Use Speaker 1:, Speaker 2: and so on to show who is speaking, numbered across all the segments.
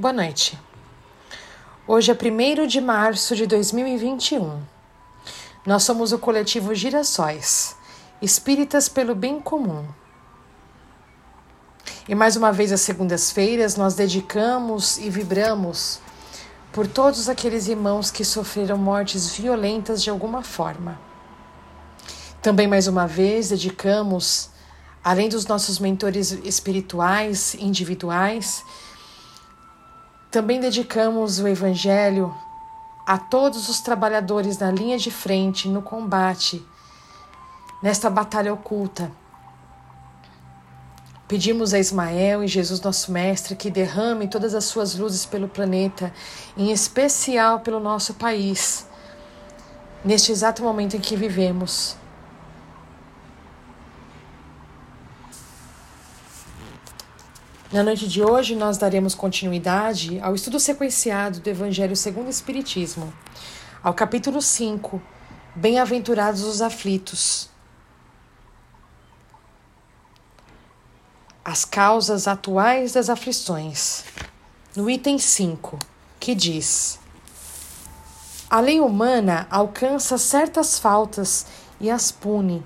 Speaker 1: Boa noite. Hoje é 1 de março de 2021. Nós somos o coletivo Girassóis, espíritas pelo bem comum. E mais uma vez, às segundas-feiras, nós dedicamos e vibramos por todos aqueles irmãos que sofreram mortes violentas de alguma forma. Também, mais uma vez, dedicamos, além dos nossos mentores espirituais, individuais, também dedicamos o Evangelho a todos os trabalhadores na linha de frente, no combate, nesta batalha oculta. Pedimos a Ismael e Jesus, nosso Mestre, que derrame todas as suas luzes pelo planeta, em especial pelo nosso país, neste exato momento em que vivemos. Na noite de hoje, nós daremos continuidade ao estudo sequenciado do Evangelho segundo o Espiritismo, ao capítulo 5, Bem-aventurados os aflitos. As causas atuais das aflições. No item 5, que diz: A lei humana alcança certas faltas e as pune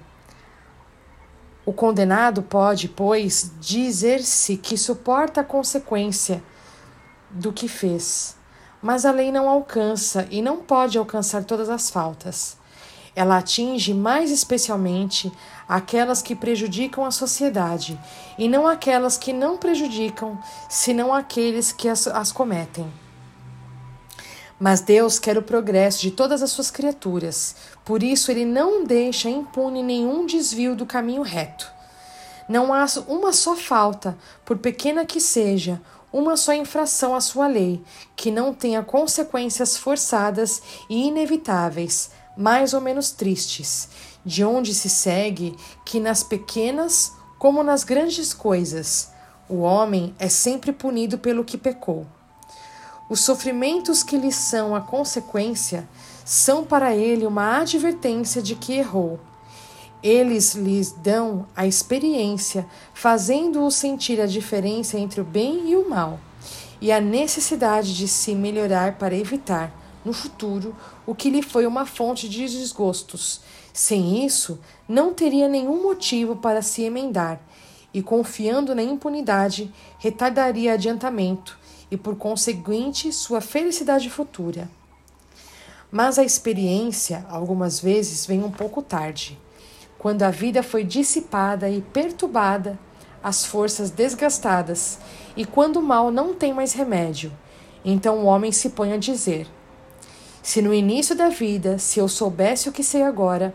Speaker 1: o condenado pode, pois, dizer-se que suporta a consequência do que fez, mas a lei não alcança e não pode alcançar todas as faltas. Ela atinge mais especialmente aquelas que prejudicam a sociedade e não aquelas que não prejudicam, senão aqueles que as, as cometem. Mas Deus quer o progresso de todas as suas criaturas, por isso ele não deixa impune nenhum desvio do caminho reto. Não há uma só falta, por pequena que seja, uma só infração à sua lei, que não tenha consequências forçadas e inevitáveis, mais ou menos tristes, de onde se segue que nas pequenas como nas grandes coisas, o homem é sempre punido pelo que pecou. Os sofrimentos que lhe são a consequência são para ele uma advertência de que errou. Eles lhes dão a experiência, fazendo-o sentir a diferença entre o bem e o mal, e a necessidade de se melhorar para evitar, no futuro, o que lhe foi uma fonte de desgostos. Sem isso, não teria nenhum motivo para se emendar, e confiando na impunidade, retardaria adiantamento e, por conseguinte, sua felicidade futura. Mas a experiência, algumas vezes, vem um pouco tarde, quando a vida foi dissipada e perturbada, as forças desgastadas, e quando o mal não tem mais remédio. Então o homem se põe a dizer: Se no início da vida, se eu soubesse o que sei agora,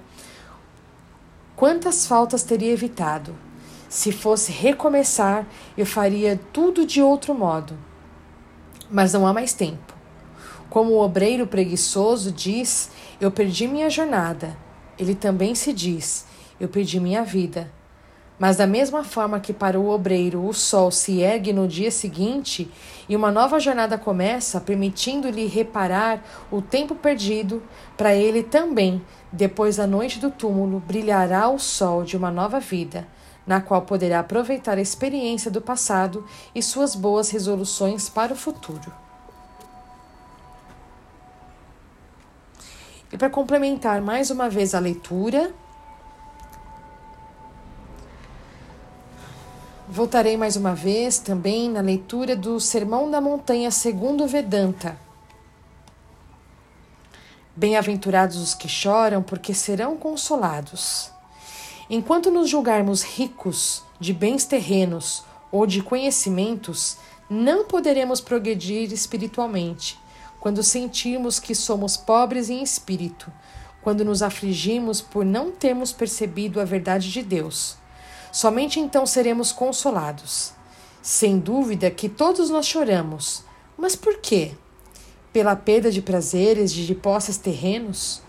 Speaker 1: quantas faltas teria evitado? Se fosse recomeçar, eu faria tudo de outro modo mas não há mais tempo. Como o obreiro preguiçoso diz: Eu perdi minha jornada, ele também se diz: Eu perdi minha vida. Mas, da mesma forma que para o obreiro o sol se ergue no dia seguinte e uma nova jornada começa, permitindo-lhe reparar o tempo perdido, para ele também, depois da noite do túmulo, brilhará o sol de uma nova vida na qual poderá aproveitar a experiência do passado e suas boas resoluções para o futuro. E para complementar mais uma vez a leitura, voltarei mais uma vez também na leitura do Sermão da Montanha segundo Vedanta. Bem-aventurados os que choram, porque serão consolados. Enquanto nos julgarmos ricos de bens terrenos ou de conhecimentos, não poderemos progredir espiritualmente. Quando sentirmos que somos pobres em espírito, quando nos afligimos por não termos percebido a verdade de Deus, somente então seremos consolados. Sem dúvida que todos nós choramos, mas por quê? Pela perda de prazeres, de posses terrenos?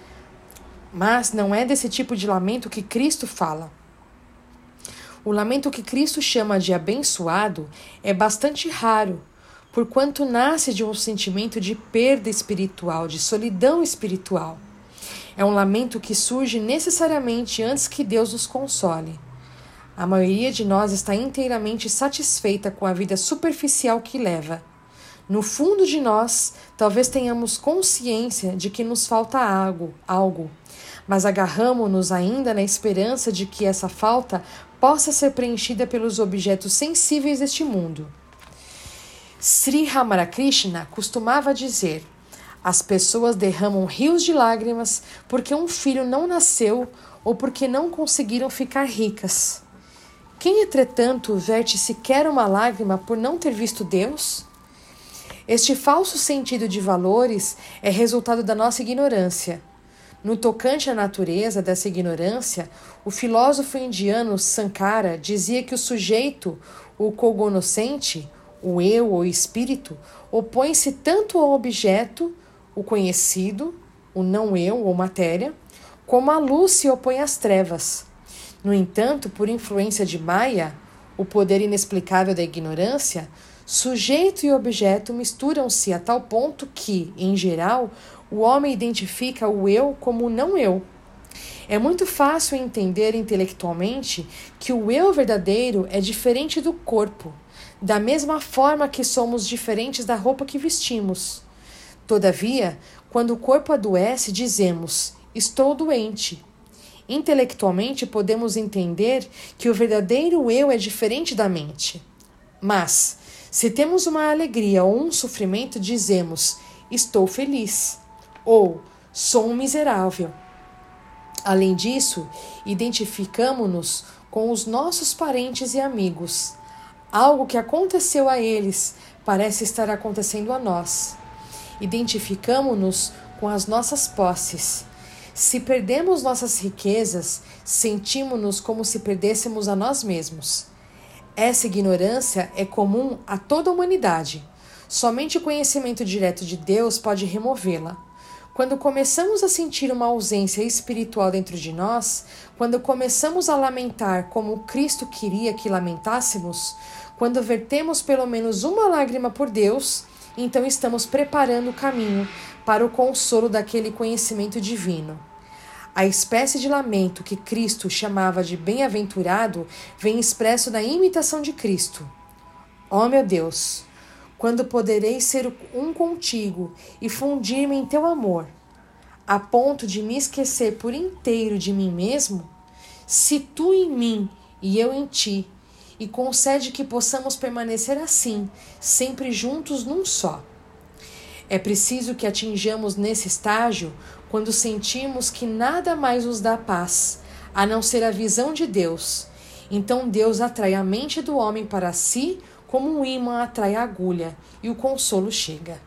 Speaker 1: Mas não é desse tipo de lamento que Cristo fala. O lamento que Cristo chama de abençoado é bastante raro, porquanto nasce de um sentimento de perda espiritual, de solidão espiritual. É um lamento que surge necessariamente antes que Deus nos console. A maioria de nós está inteiramente satisfeita com a vida superficial que leva. No fundo de nós, talvez tenhamos consciência de que nos falta algo, algo, mas agarramos-nos ainda na esperança de que essa falta possa ser preenchida pelos objetos sensíveis deste mundo. Sri Ramarakrishna costumava dizer: as pessoas derramam rios de lágrimas porque um filho não nasceu ou porque não conseguiram ficar ricas. Quem, entretanto, verte sequer uma lágrima por não ter visto Deus? Este falso sentido de valores é resultado da nossa ignorância. No tocante à natureza dessa ignorância, o filósofo indiano Sankara dizia que o sujeito, o cognoscente, o eu ou espírito, opõe-se tanto ao objeto, o conhecido, o não eu ou matéria, como a luz se opõe às trevas. No entanto, por influência de Maya, o poder inexplicável da ignorância, Sujeito e objeto misturam-se a tal ponto que, em geral, o homem identifica o eu como o não eu. É muito fácil entender intelectualmente que o eu verdadeiro é diferente do corpo, da mesma forma que somos diferentes da roupa que vestimos. Todavia, quando o corpo adoece, dizemos: Estou doente. Intelectualmente, podemos entender que o verdadeiro eu é diferente da mente. Mas, se temos uma alegria ou um sofrimento, dizemos estou feliz ou sou um miserável. Além disso, identificamos-nos com os nossos parentes e amigos. Algo que aconteceu a eles parece estar acontecendo a nós. Identificamos-nos com as nossas posses. Se perdemos nossas riquezas, sentimos-nos como se perdêssemos a nós mesmos. Essa ignorância é comum a toda a humanidade. Somente o conhecimento direto de Deus pode removê-la. Quando começamos a sentir uma ausência espiritual dentro de nós, quando começamos a lamentar como Cristo queria que lamentássemos, quando vertemos pelo menos uma lágrima por Deus, então estamos preparando o caminho para o consolo daquele conhecimento divino. A espécie de lamento que Cristo chamava de bem-aventurado vem expresso na imitação de Cristo. Oh, meu Deus, quando poderei ser um contigo e fundir-me em teu amor, a ponto de me esquecer por inteiro de mim mesmo? Se tu em mim e eu em ti, e concede que possamos permanecer assim, sempre juntos num só. É preciso que atinjamos nesse estágio quando sentimos que nada mais nos dá paz, a não ser a visão de Deus. Então Deus atrai a mente do homem para si, como um imã atrai a agulha, e o consolo chega.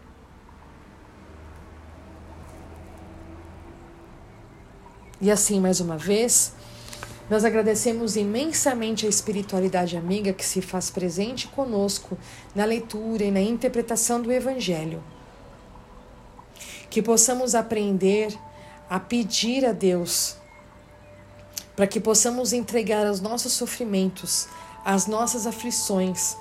Speaker 1: E assim, mais uma vez, nós agradecemos imensamente a espiritualidade amiga que se faz presente conosco na leitura e na interpretação do Evangelho que possamos aprender a pedir a Deus, para que possamos entregar os nossos sofrimentos, as nossas aflições,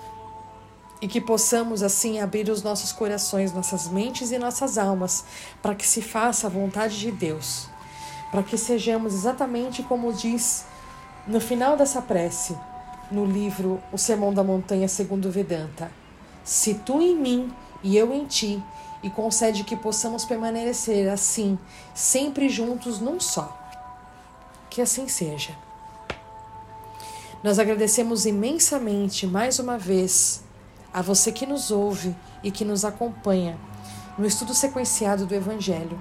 Speaker 1: e que possamos assim abrir os nossos corações, nossas mentes e nossas almas, para que se faça a vontade de Deus, para que sejamos exatamente como diz no final dessa prece, no livro O Sermão da Montanha segundo Vedanta: Se tu em mim e eu em ti, e concede que possamos permanecer assim, sempre juntos num só. Que assim seja. Nós agradecemos imensamente mais uma vez a você que nos ouve e que nos acompanha no estudo sequenciado do Evangelho.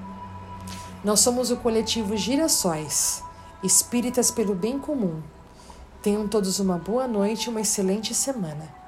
Speaker 1: Nós somos o coletivo Girassóis, espíritas pelo bem comum. Tenham todos uma boa noite e uma excelente semana.